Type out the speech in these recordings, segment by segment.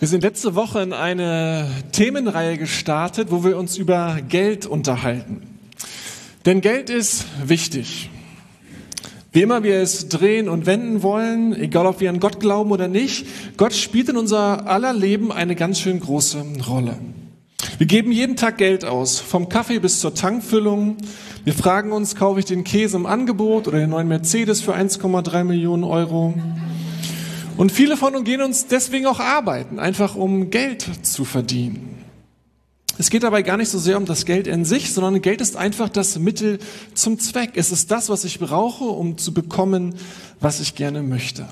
Wir sind letzte Woche in eine Themenreihe gestartet, wo wir uns über Geld unterhalten. Denn Geld ist wichtig. Wie immer wir es drehen und wenden wollen, egal ob wir an Gott glauben oder nicht, Gott spielt in unser aller Leben eine ganz schön große Rolle. Wir geben jeden Tag Geld aus, vom Kaffee bis zur Tankfüllung. Wir fragen uns, kaufe ich den Käse im Angebot oder den neuen Mercedes für 1,3 Millionen Euro? Und viele von uns gehen uns deswegen auch arbeiten, einfach um Geld zu verdienen. Es geht dabei gar nicht so sehr um das Geld in sich, sondern Geld ist einfach das Mittel zum Zweck. Es ist das, was ich brauche, um zu bekommen, was ich gerne möchte.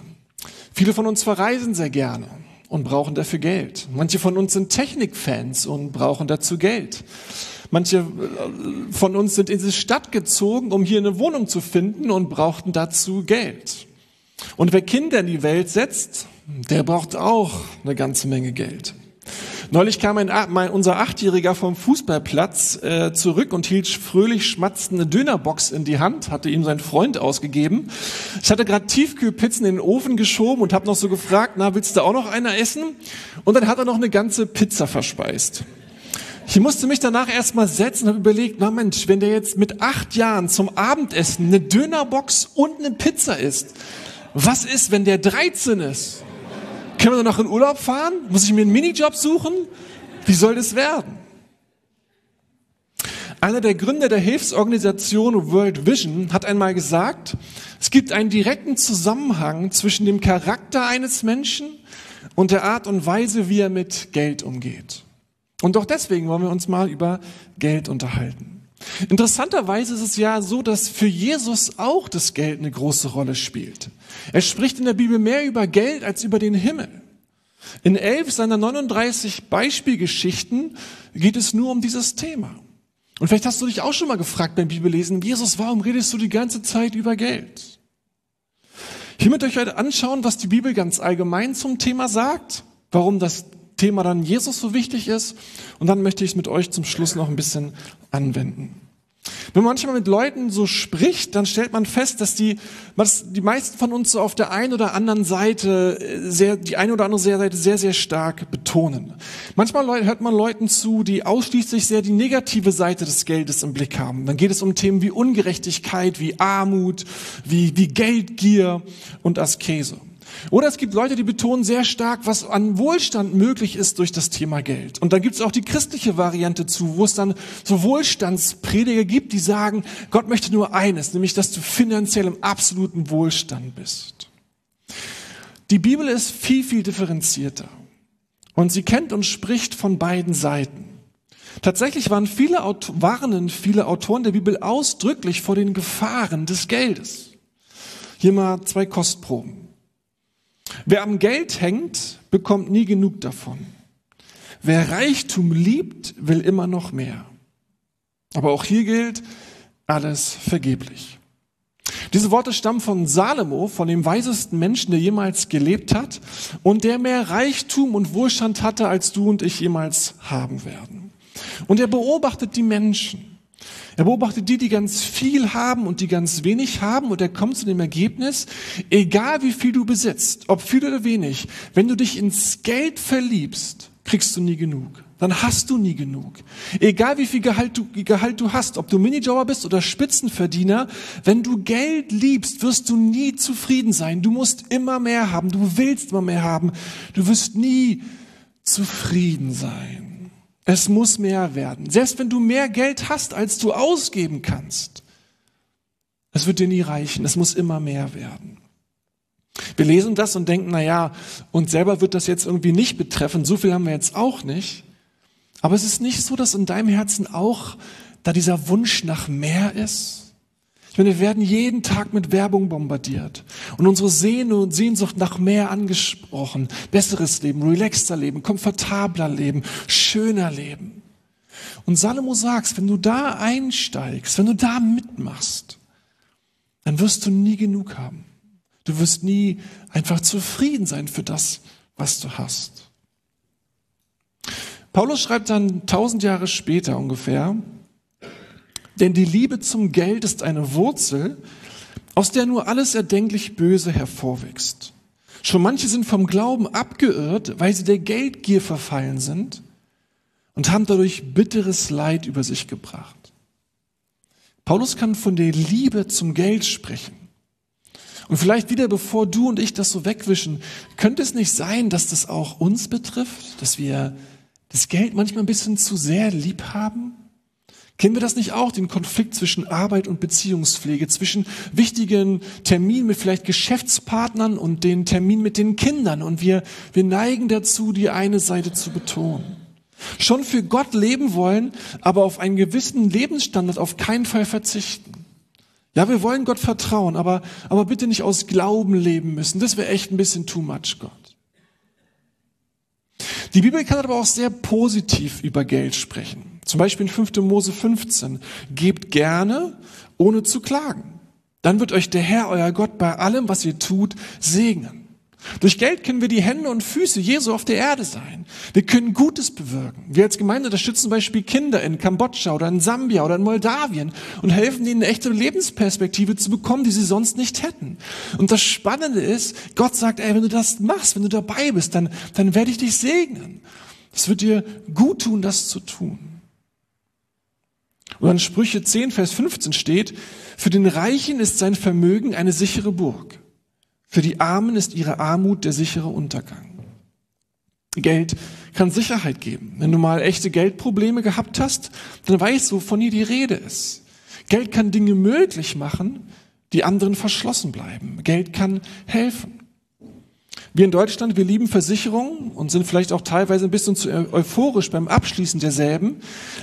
Viele von uns verreisen sehr gerne und brauchen dafür Geld. Manche von uns sind Technikfans und brauchen dazu Geld. Manche äh, von uns sind in die Stadt gezogen, um hier eine Wohnung zu finden und brauchten dazu Geld. Und wer Kinder in die Welt setzt, der braucht auch eine ganze Menge Geld. Neulich kam ein, mein, unser Achtjähriger vom Fußballplatz äh, zurück und hielt fröhlich schmatzend eine Dönerbox in die Hand, hatte ihm sein Freund ausgegeben. Ich hatte gerade Tiefkühlpizzen in den Ofen geschoben und habe noch so gefragt, na, willst du auch noch einer essen? Und dann hat er noch eine ganze Pizza verspeist. Ich musste mich danach erstmal setzen und habe überlegt, na Mensch, wenn der jetzt mit acht Jahren zum Abendessen eine Dönerbox und eine Pizza isst, was ist, wenn der 13 ist? Können wir noch in Urlaub fahren? Muss ich mir einen Minijob suchen? Wie soll das werden? Einer der Gründer der Hilfsorganisation World Vision hat einmal gesagt, es gibt einen direkten Zusammenhang zwischen dem Charakter eines Menschen und der Art und Weise, wie er mit Geld umgeht. Und doch deswegen wollen wir uns mal über Geld unterhalten. Interessanterweise ist es ja so, dass für Jesus auch das Geld eine große Rolle spielt. Er spricht in der Bibel mehr über Geld als über den Himmel. In elf seiner 39 Beispielgeschichten geht es nur um dieses Thema. Und vielleicht hast du dich auch schon mal gefragt beim Bibellesen, Jesus, warum redest du die ganze Zeit über Geld? Ich möchte euch heute anschauen, was die Bibel ganz allgemein zum Thema sagt, warum das Thema dann Jesus so wichtig ist. Und dann möchte ich es mit euch zum Schluss noch ein bisschen anwenden. Wenn man manchmal mit Leuten so spricht, dann stellt man fest, dass die, dass die meisten von uns so auf der einen oder anderen Seite äh, sehr, die eine oder andere Seite sehr, sehr stark betonen. Manchmal hört man Leuten zu, die ausschließlich sehr die negative Seite des Geldes im Blick haben. Dann geht es um Themen wie Ungerechtigkeit, wie Armut, wie, wie Geldgier und Askese. Oder es gibt Leute, die betonen sehr stark, was an Wohlstand möglich ist durch das Thema Geld. Und dann gibt es auch die christliche Variante zu, wo es dann so Wohlstandsprediger gibt, die sagen, Gott möchte nur eines, nämlich dass du finanziell im absoluten Wohlstand bist. Die Bibel ist viel, viel differenzierter. Und sie kennt und spricht von beiden Seiten. Tatsächlich waren viele, warnen viele Autoren der Bibel ausdrücklich vor den Gefahren des Geldes. Hier mal zwei Kostproben. Wer am Geld hängt, bekommt nie genug davon. Wer Reichtum liebt, will immer noch mehr. Aber auch hier gilt, alles vergeblich. Diese Worte stammen von Salomo, von dem weisesten Menschen, der jemals gelebt hat und der mehr Reichtum und Wohlstand hatte, als du und ich jemals haben werden. Und er beobachtet die Menschen. Er beobachtet die, die ganz viel haben und die ganz wenig haben und er kommt zu dem Ergebnis, egal wie viel du besitzt, ob viel oder wenig, wenn du dich ins Geld verliebst, kriegst du nie genug. Dann hast du nie genug. Egal wie viel Gehalt du, Gehalt du hast, ob du Minijobber bist oder Spitzenverdiener, wenn du Geld liebst, wirst du nie zufrieden sein. Du musst immer mehr haben. Du willst immer mehr haben. Du wirst nie zufrieden sein. Es muss mehr werden. Selbst wenn du mehr Geld hast, als du ausgeben kannst. Es wird dir nie reichen. Es muss immer mehr werden. Wir lesen das und denken, na ja, uns selber wird das jetzt irgendwie nicht betreffen. So viel haben wir jetzt auch nicht. Aber es ist nicht so, dass in deinem Herzen auch da dieser Wunsch nach mehr ist. Meine, wir werden jeden Tag mit Werbung bombardiert und unsere Sehnsucht nach mehr angesprochen. Besseres Leben, relaxter Leben, komfortabler Leben, schöner Leben. Und Salomo sagt, wenn du da einsteigst, wenn du da mitmachst, dann wirst du nie genug haben. Du wirst nie einfach zufrieden sein für das, was du hast. Paulus schreibt dann tausend Jahre später ungefähr, Denn die Liebe zum Geld ist eine Wurzel, aus der nur alles erdenklich Böse hervorwächst. Schon manche sind vom Glauben abgeirrt, weil sie der Geldgier verfallen sind und haben dadurch bitteres Leid über sich gebracht. Paulus kann von der Liebe zum Geld sprechen. Und vielleicht wieder, bevor du und ich das so wegwischen, könnte es nicht sein, dass das auch uns betrifft, dass wir das Geld manchmal ein bisschen zu sehr lieb haben? Kennen wir das nicht auch, den Konflikt zwischen Arbeit und Beziehungspflege, zwischen wichtigen Terminen mit vielleicht Geschäftspartnern und den Terminen mit den Kindern? Und wir, wir neigen dazu, die eine Seite zu betonen. Schon für Gott leben wollen, aber auf einen gewissen Lebensstandard auf keinen Fall verzichten. Ja, wir wollen Gott vertrauen, aber, aber bitte nicht aus Glauben leben müssen. Das wäre echt ein bisschen too much, Gott. Die Bibel kann aber auch sehr positiv über Geld sprechen. Zum Beispiel in 5. Mose 15. Gebt gerne, ohne zu klagen. Dann wird euch der Herr, euer Gott, bei allem, was ihr tut, segnen. Durch Geld können wir die Hände und Füße Jesu auf der Erde sein. Wir können Gutes bewirken. Wir als Gemeinde unterstützen zum Beispiel Kinder in Kambodscha oder in Sambia oder in Moldawien und helfen ihnen eine echte Lebensperspektive zu bekommen, die sie sonst nicht hätten. Und das Spannende ist, Gott sagt, ey, wenn du das machst, wenn du dabei bist, dann, dann werde ich dich segnen. Es wird dir gut tun, das zu tun. Und an Sprüche 10, Vers 15 steht, für den Reichen ist sein Vermögen eine sichere Burg. Für die Armen ist ihre Armut der sichere Untergang. Geld kann Sicherheit geben. Wenn du mal echte Geldprobleme gehabt hast, dann weißt du, wovon hier die Rede ist. Geld kann Dinge möglich machen, die anderen verschlossen bleiben. Geld kann helfen. Wir in Deutschland, wir lieben Versicherungen und sind vielleicht auch teilweise ein bisschen zu euphorisch beim Abschließen derselben.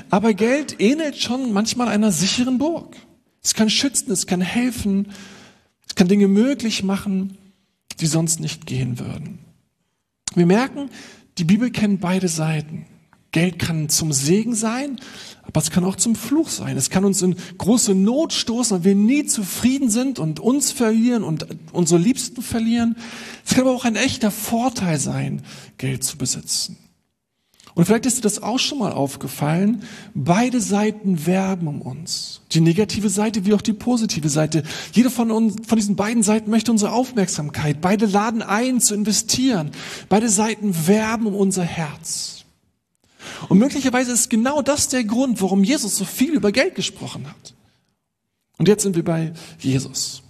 Aber Geld ähnelt schon manchmal einer sicheren Burg. Es kann schützen, es kann helfen, es kann Dinge möglich machen, die sonst nicht gehen würden. Wir merken, die Bibel kennt beide Seiten. Geld kann zum Segen sein, aber es kann auch zum Fluch sein. Es kann uns in große Not stoßen, weil wir nie zufrieden sind und uns verlieren und unsere Liebsten verlieren. Es kann aber auch ein echter Vorteil sein, Geld zu besitzen. Und vielleicht ist dir das auch schon mal aufgefallen. Beide Seiten werben um uns. Die negative Seite wie auch die positive Seite. Jede von uns, von diesen beiden Seiten möchte unsere Aufmerksamkeit. Beide laden ein zu investieren. Beide Seiten werben um unser Herz. Und möglicherweise ist genau das der Grund, warum Jesus so viel über Geld gesprochen hat. Und jetzt sind wir bei Jesus.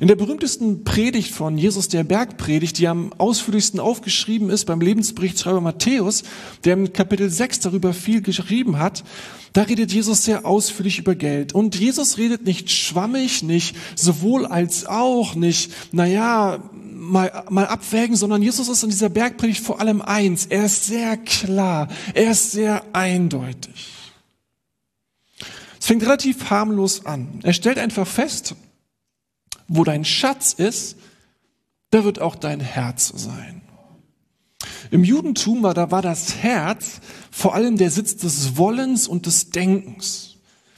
In der berühmtesten Predigt von Jesus, der Bergpredigt, die am ausführlichsten aufgeschrieben ist beim Lebensberichtschreiber Matthäus, der im Kapitel 6 darüber viel geschrieben hat, da redet Jesus sehr ausführlich über Geld. Und Jesus redet nicht schwammig, nicht sowohl als auch, nicht, naja, mal, mal abwägen, sondern Jesus ist in dieser Bergpredigt vor allem eins. Er ist sehr klar. Er ist sehr eindeutig. Es fängt relativ harmlos an. Er stellt einfach fest, wo dein Schatz ist, da wird auch dein Herz sein. Im Judentum war, da war das Herz vor allem der Sitz des Wollens und des Denkens.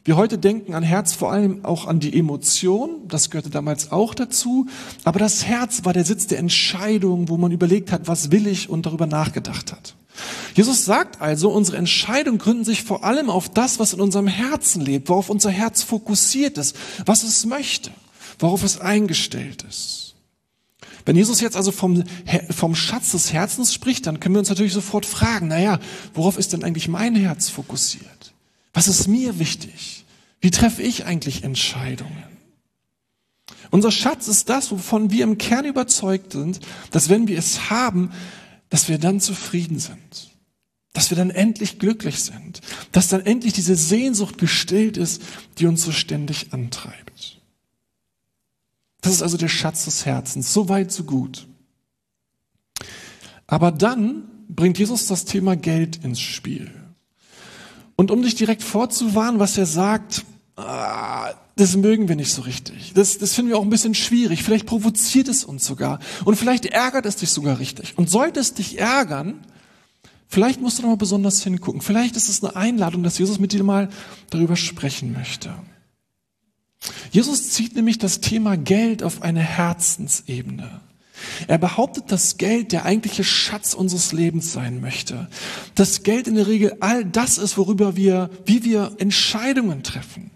Wir heute denken an Herz vor allem auch an die Emotion, das gehörte damals auch dazu, aber das Herz war der Sitz der Entscheidung, wo man überlegt hat, was will ich und darüber nachgedacht hat. Jesus sagt also, unsere Entscheidungen gründen sich vor allem auf das, was in unserem Herzen lebt, worauf unser Herz fokussiert ist, was es möchte worauf es eingestellt ist. Wenn Jesus jetzt also vom, vom Schatz des Herzens spricht, dann können wir uns natürlich sofort fragen, naja, worauf ist denn eigentlich mein Herz fokussiert? Was ist mir wichtig? Wie treffe ich eigentlich Entscheidungen? Unser Schatz ist das, wovon wir im Kern überzeugt sind, dass wenn wir es haben, dass wir dann zufrieden sind. Dass wir dann endlich glücklich sind. Dass dann endlich diese Sehnsucht gestillt ist, die uns so ständig antreibt. Das ist also der Schatz des Herzens. So weit, so gut. Aber dann bringt Jesus das Thema Geld ins Spiel. Und um dich direkt vorzuwarnen, was er sagt, ah, das mögen wir nicht so richtig. Das, das finden wir auch ein bisschen schwierig. Vielleicht provoziert es uns sogar. Und vielleicht ärgert es dich sogar richtig. Und sollte es dich ärgern, vielleicht musst du noch mal besonders hingucken. Vielleicht ist es eine Einladung, dass Jesus mit dir mal darüber sprechen möchte. Jesus zieht nämlich das Thema Geld auf eine Herzensebene. Er behauptet, dass Geld der eigentliche Schatz unseres Lebens sein möchte. Dass Geld in der Regel all das ist, worüber wir, wie wir Entscheidungen treffen.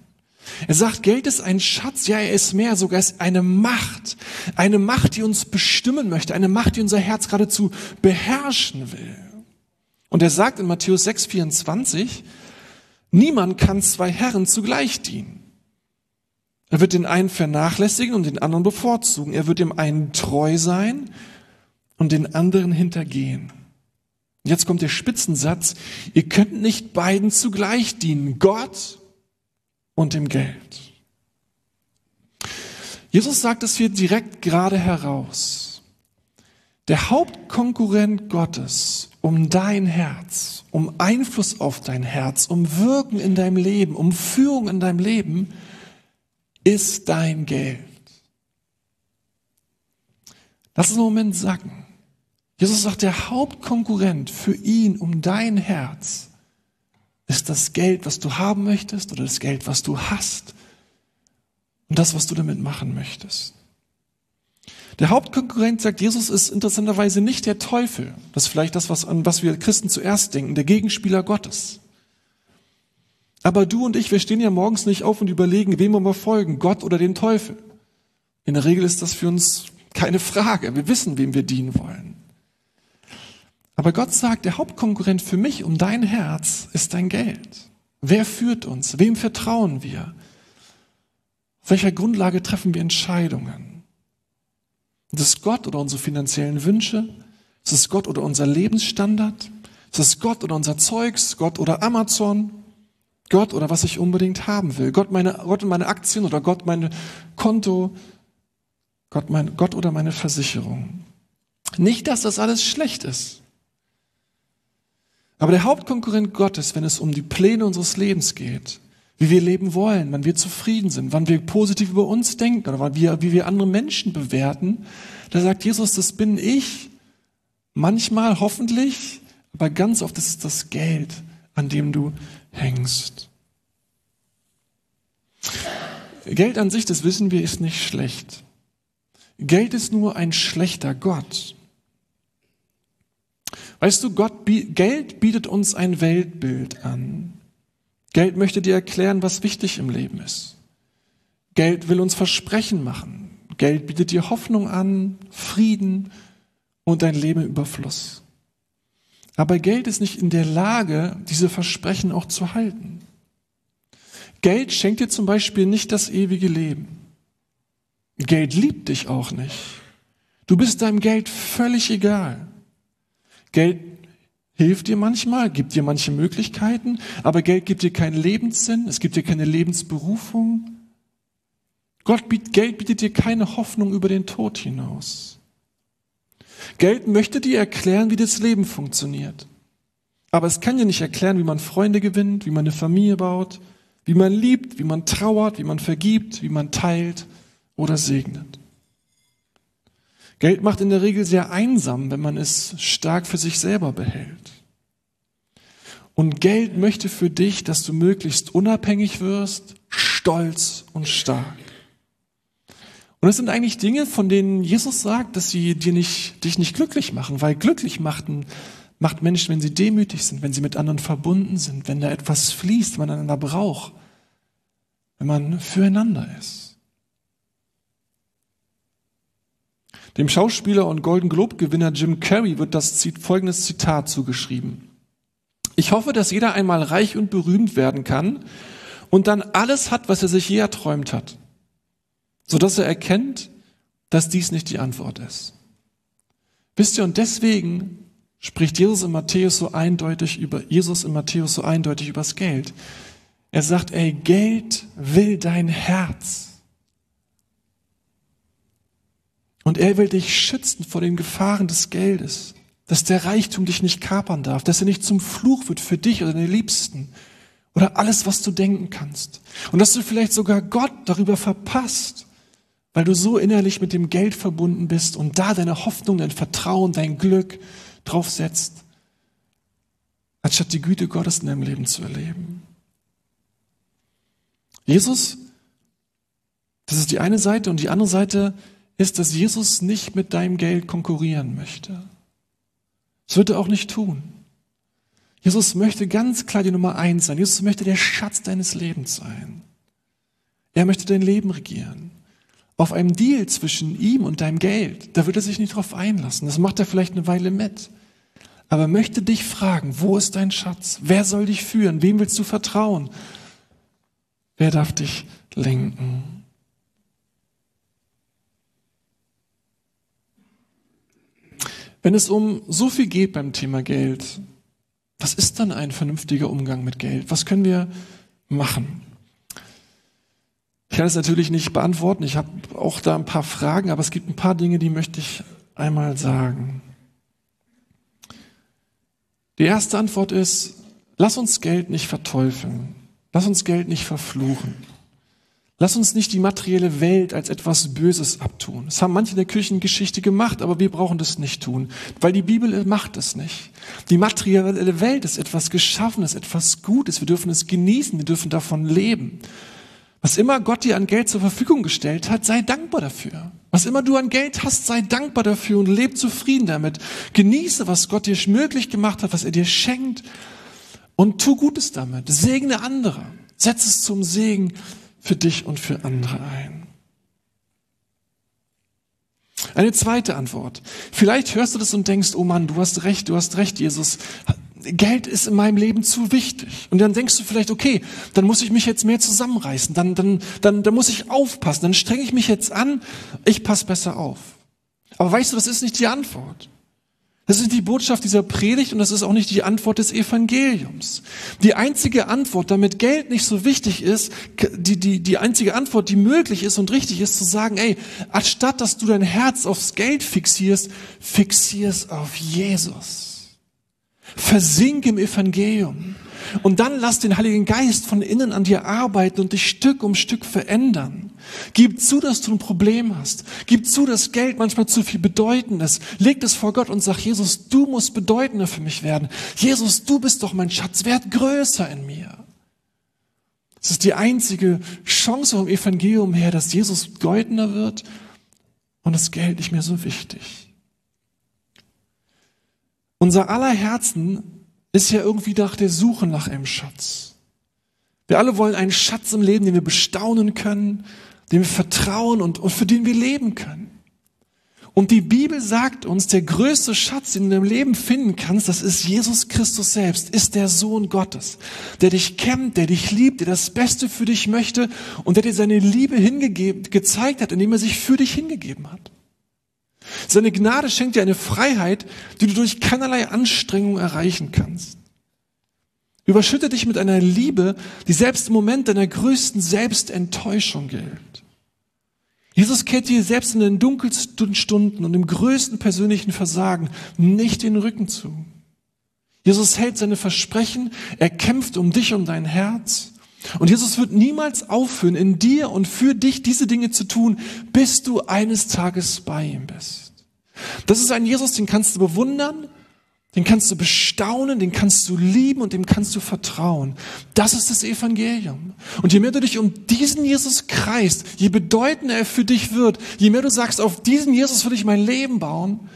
Er sagt, Geld ist ein Schatz, ja, er ist mehr, sogar ist eine Macht. Eine Macht, die uns bestimmen möchte, eine Macht, die unser Herz geradezu beherrschen will. Und er sagt in Matthäus 6, 24, niemand kann zwei Herren zugleich dienen. Er wird den einen vernachlässigen und den anderen bevorzugen. Er wird dem einen treu sein und den anderen hintergehen. Jetzt kommt der Spitzensatz. Ihr könnt nicht beiden zugleich dienen. Gott und dem Geld. Jesus sagt es hier direkt gerade heraus. Der Hauptkonkurrent Gottes um dein Herz, um Einfluss auf dein Herz, um Wirken in deinem Leben, um Führung in deinem Leben, ist dein Geld. Lass es einen Moment sacken. Jesus sagt, der Hauptkonkurrent für ihn um dein Herz ist das Geld, was du haben möchtest oder das Geld, was du hast und das, was du damit machen möchtest. Der Hauptkonkurrent, sagt Jesus, ist interessanterweise nicht der Teufel. Das ist vielleicht das, was, an was wir Christen zuerst denken, der Gegenspieler Gottes. Aber du und ich, wir stehen ja morgens nicht auf und überlegen, wem wir folgen, Gott oder dem Teufel. In der Regel ist das für uns keine Frage. Wir wissen, wem wir dienen wollen. Aber Gott sagt, der Hauptkonkurrent für mich um dein Herz ist dein Geld. Wer führt uns? Wem vertrauen wir? Auf welcher Grundlage treffen wir Entscheidungen? Ist es Gott oder unsere finanziellen Wünsche? Ist es Gott oder unser Lebensstandard? Ist es Gott oder unser Zeugs? Gott oder Amazon? Gott oder was ich unbedingt haben will. Gott, meine, Gott und meine Aktien oder Gott mein Konto. Gott, mein, Gott oder meine Versicherung. Nicht, dass das alles schlecht ist. Aber der Hauptkonkurrent Gottes, wenn es um die Pläne unseres Lebens geht, wie wir leben wollen, wann wir zufrieden sind, wann wir positiv über uns denken oder wann wir, wie wir andere Menschen bewerten, da sagt Jesus, das bin ich. Manchmal hoffentlich, aber ganz oft ist es das Geld, an dem du hängst. Geld an sich, das wissen wir, ist nicht schlecht. Geld ist nur ein schlechter Gott. Weißt du, Gott, Geld bietet uns ein Weltbild an. Geld möchte dir erklären, was wichtig im Leben ist. Geld will uns Versprechen machen. Geld bietet dir Hoffnung an, Frieden und ein Leben im Überfluss. Aber Geld ist nicht in der Lage, diese Versprechen auch zu halten. Geld schenkt dir zum Beispiel nicht das ewige Leben. Geld liebt dich auch nicht. Du bist deinem Geld völlig egal. Geld hilft dir manchmal, gibt dir manche Möglichkeiten, aber Geld gibt dir keinen Lebenssinn, es gibt dir keine Lebensberufung. Gott bietet, Geld bietet dir keine Hoffnung über den Tod hinaus. Geld möchte dir erklären, wie das Leben funktioniert. Aber es kann dir nicht erklären, wie man Freunde gewinnt, wie man eine Familie baut, wie man liebt, wie man trauert, wie man vergibt, wie man teilt oder segnet. Geld macht in der Regel sehr einsam, wenn man es stark für sich selber behält. Und Geld möchte für dich, dass du möglichst unabhängig wirst, stolz und stark. Und das sind eigentlich Dinge, von denen Jesus sagt, dass sie dir nicht, dich nicht glücklich machen, weil glücklich machten, macht Menschen, wenn sie demütig sind, wenn sie mit anderen verbunden sind, wenn da etwas fließt, man einander braucht, wenn man füreinander ist. Dem Schauspieler und Golden Globe Gewinner Jim Carrey wird das folgendes Zitat zugeschrieben. Ich hoffe, dass jeder einmal reich und berühmt werden kann und dann alles hat, was er sich je erträumt hat sodass er erkennt, dass dies nicht die Antwort ist. Wisst ihr, und deswegen spricht Jesus in Matthäus so eindeutig über, Jesus in Matthäus so eindeutig übers Geld. Er sagt, ey, Geld will dein Herz. Und er will dich schützen vor den Gefahren des Geldes, dass der Reichtum dich nicht kapern darf, dass er nicht zum Fluch wird für dich oder deine Liebsten oder alles, was du denken kannst. Und dass du vielleicht sogar Gott darüber verpasst, weil du so innerlich mit dem Geld verbunden bist und da deine Hoffnung, dein Vertrauen, dein Glück drauf setzt, anstatt die Güte Gottes in deinem Leben zu erleben. Jesus, das ist die eine Seite und die andere Seite ist, dass Jesus nicht mit deinem Geld konkurrieren möchte. Das wird er auch nicht tun. Jesus möchte ganz klar die Nummer eins sein. Jesus möchte der Schatz deines Lebens sein. Er möchte dein Leben regieren. Auf einem Deal zwischen ihm und deinem Geld, da wird er sich nicht drauf einlassen. Das macht er vielleicht eine Weile mit. Aber er möchte dich fragen, wo ist dein Schatz? Wer soll dich führen? Wem willst du vertrauen? Wer darf dich lenken? Wenn es um so viel geht beim Thema Geld, was ist dann ein vernünftiger Umgang mit Geld? Was können wir machen? Ich kann es natürlich nicht beantworten. Ich habe auch da ein paar Fragen, aber es gibt ein paar Dinge, die möchte ich einmal sagen. Die erste Antwort ist, lass uns Geld nicht verteufeln. Lass uns Geld nicht verfluchen. Lass uns nicht die materielle Welt als etwas Böses abtun. Das haben manche in der Kirchengeschichte gemacht, aber wir brauchen das nicht tun, weil die Bibel macht es nicht. Die materielle Welt ist etwas Geschaffenes, etwas Gutes. Wir dürfen es genießen, wir dürfen davon leben. Was immer Gott dir an Geld zur Verfügung gestellt hat, sei dankbar dafür. Was immer du an Geld hast, sei dankbar dafür und leb zufrieden damit. Genieße, was Gott dir möglich gemacht hat, was er dir schenkt und tu Gutes damit. Segne andere. Setz es zum Segen für dich und für andere ein. Eine zweite Antwort. Vielleicht hörst du das und denkst, oh Mann, du hast recht, du hast recht, Jesus. Geld ist in meinem Leben zu wichtig. Und dann denkst du vielleicht, okay, dann muss ich mich jetzt mehr zusammenreißen, dann, dann, dann, dann muss ich aufpassen, dann strenge ich mich jetzt an, ich passe besser auf. Aber weißt du, das ist nicht die Antwort. Das ist die Botschaft dieser Predigt und das ist auch nicht die Antwort des Evangeliums. Die einzige Antwort, damit Geld nicht so wichtig ist, die, die, die einzige Antwort, die möglich ist und richtig ist, zu sagen, ey, anstatt dass du dein Herz aufs Geld fixierst, fixier es auf Jesus. Versink im Evangelium. Und dann lass den Heiligen Geist von innen an dir arbeiten und dich Stück um Stück verändern. Gib zu, dass du ein Problem hast. Gib zu, dass Geld manchmal zu viel bedeutend ist. Leg das vor Gott und sag, Jesus, du musst bedeutender für mich werden. Jesus, du bist doch mein Schatz, werd größer in mir. Es ist die einzige Chance vom Evangelium her, dass Jesus bedeutender wird und das Geld nicht mehr so wichtig. Unser aller Herzen ist ja irgendwie nach der Suche nach einem Schatz. Wir alle wollen einen Schatz im Leben, den wir bestaunen können, dem wir vertrauen und, und für den wir leben können. Und die Bibel sagt uns, der größte Schatz, den du im Leben finden kannst, das ist Jesus Christus selbst, ist der Sohn Gottes, der dich kennt, der dich liebt, der das Beste für dich möchte und der dir seine Liebe hingegeben, gezeigt hat, indem er sich für dich hingegeben hat. Seine Gnade schenkt dir eine Freiheit, die du durch keinerlei Anstrengung erreichen kannst. Überschütte dich mit einer Liebe, die selbst im Moment deiner größten Selbstenttäuschung gilt. Jesus kehrt dir selbst in den dunkelsten Stunden und im größten persönlichen Versagen nicht den Rücken zu. Jesus hält seine Versprechen, er kämpft um dich, um dein Herz. Und Jesus wird niemals aufhören, in dir und für dich diese Dinge zu tun, bis du eines Tages bei ihm bist. Das ist ein Jesus, den kannst du bewundern, den kannst du bestaunen, den kannst du lieben und dem kannst du vertrauen. Das ist das Evangelium. Und je mehr du dich um diesen Jesus kreist, je bedeutender er für dich wird, je mehr du sagst, auf diesen Jesus will ich mein Leben bauen,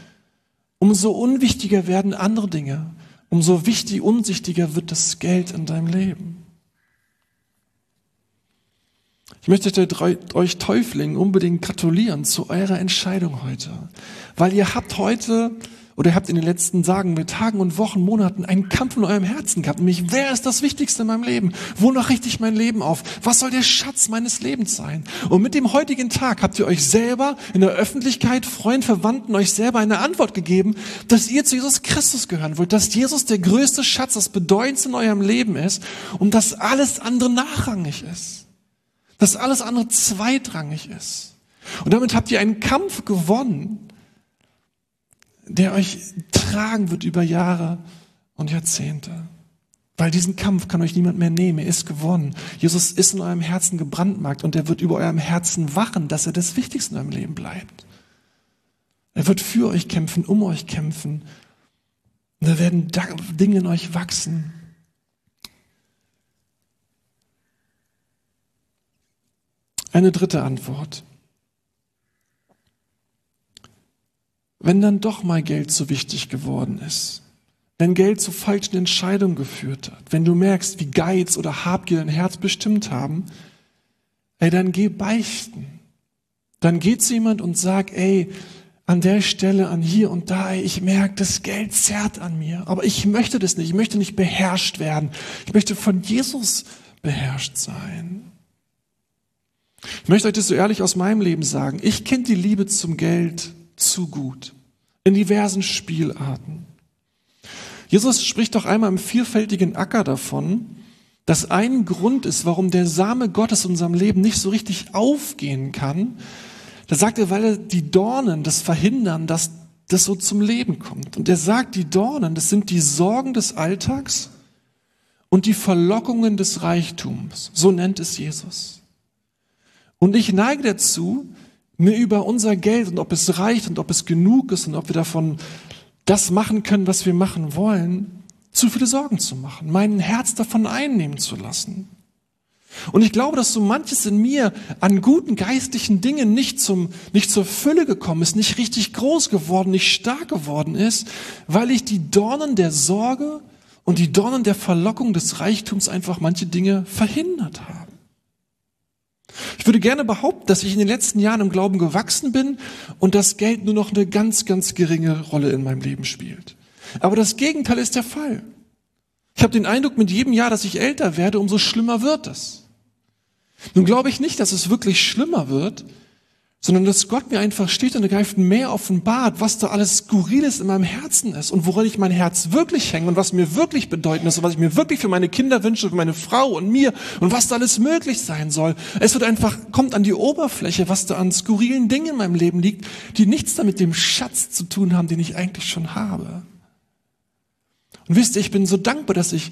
umso unwichtiger werden andere Dinge, umso wichtig, unsichtiger wird das Geld in deinem Leben. Ich möchte euch Täuflingen unbedingt gratulieren zu eurer Entscheidung heute, weil ihr habt heute oder ihr habt in den letzten Tagen, Tagen und Wochen, Monaten einen Kampf in eurem Herzen gehabt, nämlich wer ist das Wichtigste in meinem Leben? Wonach richte ich mein Leben auf? Was soll der Schatz meines Lebens sein? Und mit dem heutigen Tag habt ihr euch selber in der Öffentlichkeit, Freunden, Verwandten, euch selber eine Antwort gegeben, dass ihr zu Jesus Christus gehören wollt, dass Jesus der größte Schatz, das Bedeutendste in eurem Leben ist und dass alles andere nachrangig ist dass alles andere zweitrangig ist. Und damit habt ihr einen Kampf gewonnen, der euch tragen wird über Jahre und Jahrzehnte. Weil diesen Kampf kann euch niemand mehr nehmen. Er ist gewonnen. Jesus ist in eurem Herzen gebrandmarkt und er wird über eurem Herzen wachen, dass er das Wichtigste in eurem Leben bleibt. Er wird für euch kämpfen, um euch kämpfen. Und da werden Dinge in euch wachsen, Eine dritte Antwort. Wenn dann doch mal Geld so wichtig geworden ist, wenn Geld zu falschen Entscheidungen geführt hat, wenn du merkst, wie Geiz oder Habgier dein Herz bestimmt haben, ey, dann geh beichten. Dann geht zu jemand und sag, ey, an der Stelle, an hier und da, ey, ich merke, das Geld zerrt an mir. Aber ich möchte das nicht. Ich möchte nicht beherrscht werden. Ich möchte von Jesus beherrscht sein. Ich möchte euch das so ehrlich aus meinem Leben sagen. Ich kenne die Liebe zum Geld zu gut. In diversen Spielarten. Jesus spricht doch einmal im vielfältigen Acker davon, dass ein Grund ist, warum der Same Gottes in unserem Leben nicht so richtig aufgehen kann. Da sagt er, weil er die Dornen das verhindern, dass das so zum Leben kommt. Und er sagt, die Dornen, das sind die Sorgen des Alltags und die Verlockungen des Reichtums. So nennt es Jesus. Und ich neige dazu, mir über unser Geld und ob es reicht und ob es genug ist und ob wir davon das machen können, was wir machen wollen, zu viele Sorgen zu machen, mein Herz davon einnehmen zu lassen. Und ich glaube, dass so manches in mir an guten geistlichen Dingen nicht zum, nicht zur Fülle gekommen ist, nicht richtig groß geworden, nicht stark geworden ist, weil ich die Dornen der Sorge und die Dornen der Verlockung des Reichtums einfach manche Dinge verhindert habe. Ich würde gerne behaupten, dass ich in den letzten Jahren im Glauben gewachsen bin und das Geld nur noch eine ganz, ganz geringe Rolle in meinem Leben spielt. Aber das Gegenteil ist der Fall. Ich habe den Eindruck, mit jedem Jahr, dass ich älter werde, umso schlimmer wird es. Nun glaube ich nicht, dass es wirklich schlimmer wird, sondern dass Gott mir einfach steht und ergreift mehr offenbart, was da alles Skurriles in meinem Herzen ist und woran ich mein Herz wirklich hänge und was mir wirklich bedeutend ist und was ich mir wirklich für meine Kinder wünsche, für meine Frau und mir und was da alles möglich sein soll. Es wird einfach, kommt an die Oberfläche, was da an skurrilen Dingen in meinem Leben liegt, die nichts damit dem Schatz zu tun haben, den ich eigentlich schon habe. Und wisst ihr, ich bin so dankbar, dass ich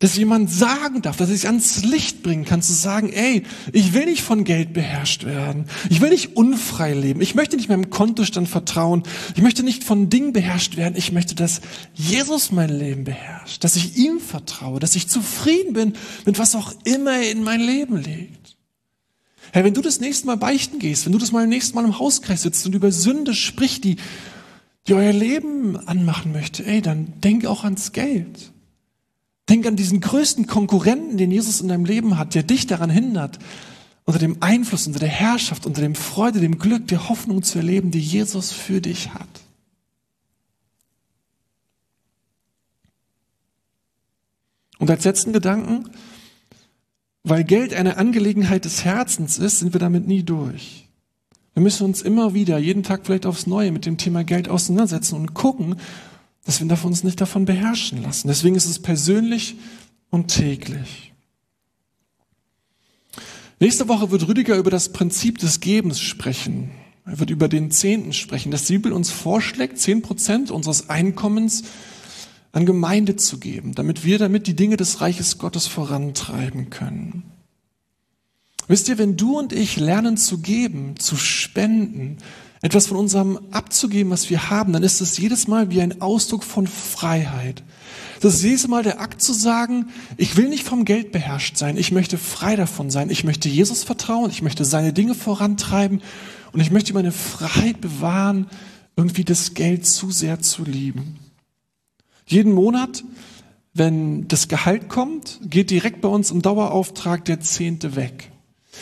dass jemand sagen darf, dass ich ans Licht bringen kann, zu sagen, ey, ich will nicht von Geld beherrscht werden. Ich will nicht unfrei leben. Ich möchte nicht meinem Kontostand vertrauen. Ich möchte nicht von Dingen beherrscht werden. Ich möchte, dass Jesus mein Leben beherrscht, dass ich ihm vertraue, dass ich zufrieden bin mit was auch immer in mein Leben legt. Herr, wenn du das nächste Mal beichten gehst, wenn du das mal im nächsten Mal im Hauskreis sitzt und über Sünde sprichst, die, die euer Leben anmachen möchte, ey, dann denk auch ans Geld. Denk an diesen größten Konkurrenten, den Jesus in deinem Leben hat, der dich daran hindert, unter dem Einfluss, unter der Herrschaft, unter dem Freude, dem Glück, der Hoffnung zu erleben, die Jesus für dich hat. Und als letzten Gedanken, weil Geld eine Angelegenheit des Herzens ist, sind wir damit nie durch. Wir müssen uns immer wieder, jeden Tag vielleicht aufs Neue mit dem Thema Geld auseinandersetzen und gucken, dass wir uns nicht davon beherrschen lassen. Deswegen ist es persönlich und täglich. Nächste Woche wird Rüdiger über das Prinzip des Gebens sprechen. Er wird über den Zehnten sprechen, dass die Bibel uns vorschlägt, zehn Prozent unseres Einkommens an Gemeinde zu geben, damit wir damit die Dinge des Reiches Gottes vorantreiben können. Wisst ihr, wenn du und ich lernen zu geben, zu spenden, etwas von unserem abzugeben, was wir haben, dann ist es jedes Mal wie ein Ausdruck von Freiheit. Das ist jedes Mal der Akt zu sagen, ich will nicht vom Geld beherrscht sein, ich möchte frei davon sein, ich möchte Jesus vertrauen, ich möchte seine Dinge vorantreiben und ich möchte meine Freiheit bewahren, irgendwie das Geld zu sehr zu lieben. Jeden Monat, wenn das Gehalt kommt, geht direkt bei uns im Dauerauftrag der Zehnte weg.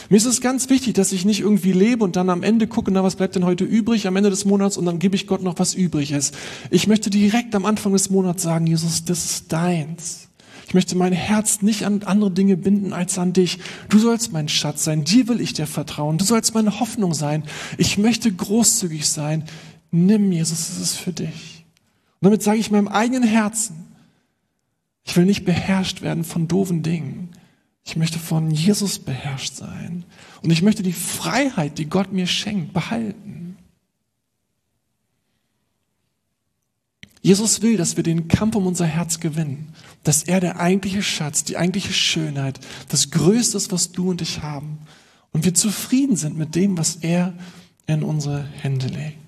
Mir ist es ganz wichtig, dass ich nicht irgendwie lebe und dann am Ende gucke, na, was bleibt denn heute übrig am Ende des Monats und dann gebe ich Gott noch was übrig ist. Ich möchte direkt am Anfang des Monats sagen, Jesus, das ist deins. Ich möchte mein Herz nicht an andere Dinge binden als an dich. Du sollst mein Schatz sein. Dir will ich dir vertrauen. Du sollst meine Hoffnung sein. Ich möchte großzügig sein. Nimm, Jesus, es ist für dich. Und damit sage ich meinem eigenen Herzen, ich will nicht beherrscht werden von doofen Dingen. Ich möchte von Jesus beherrscht sein. Und ich möchte die Freiheit, die Gott mir schenkt, behalten. Jesus will, dass wir den Kampf um unser Herz gewinnen. Dass er der eigentliche Schatz, die eigentliche Schönheit, das Größte ist, was du und ich haben. Und wir zufrieden sind mit dem, was er in unsere Hände legt.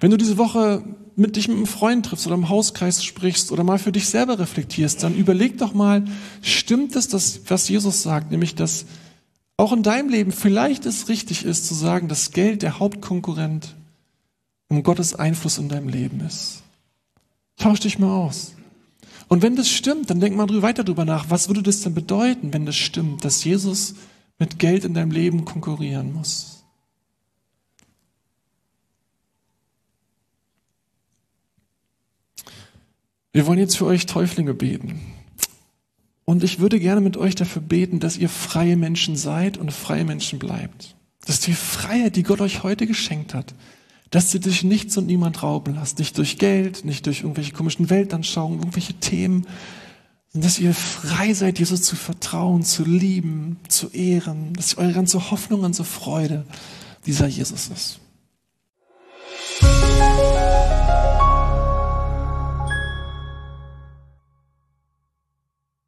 Wenn du diese Woche mit dich mit einem Freund triffst oder im Hauskreis sprichst oder mal für dich selber reflektierst, dann überleg doch mal, stimmt es, das, was Jesus sagt, nämlich, dass auch in deinem Leben vielleicht es richtig ist zu sagen, dass Geld der Hauptkonkurrent um Gottes Einfluss in deinem Leben ist. Tausch dich mal aus. Und wenn das stimmt, dann denk mal weiter drüber nach, was würde das denn bedeuten, wenn das stimmt, dass Jesus mit Geld in deinem Leben konkurrieren musst. Wir wollen jetzt für euch Täuflinge beten. Und ich würde gerne mit euch dafür beten, dass ihr freie Menschen seid und freie Menschen bleibt. Dass die Freiheit, die Gott euch heute geschenkt hat, dass ihr dich nichts und niemand rauben lasst. Nicht durch Geld, nicht durch irgendwelche komischen Weltanschauungen, irgendwelche Themen, sondern dass ihr frei seid, Jesus zu vertrauen, zu lieben, zu ehren, dass eure ganze Hoffnung, ganze Freude dieser Jesus ist.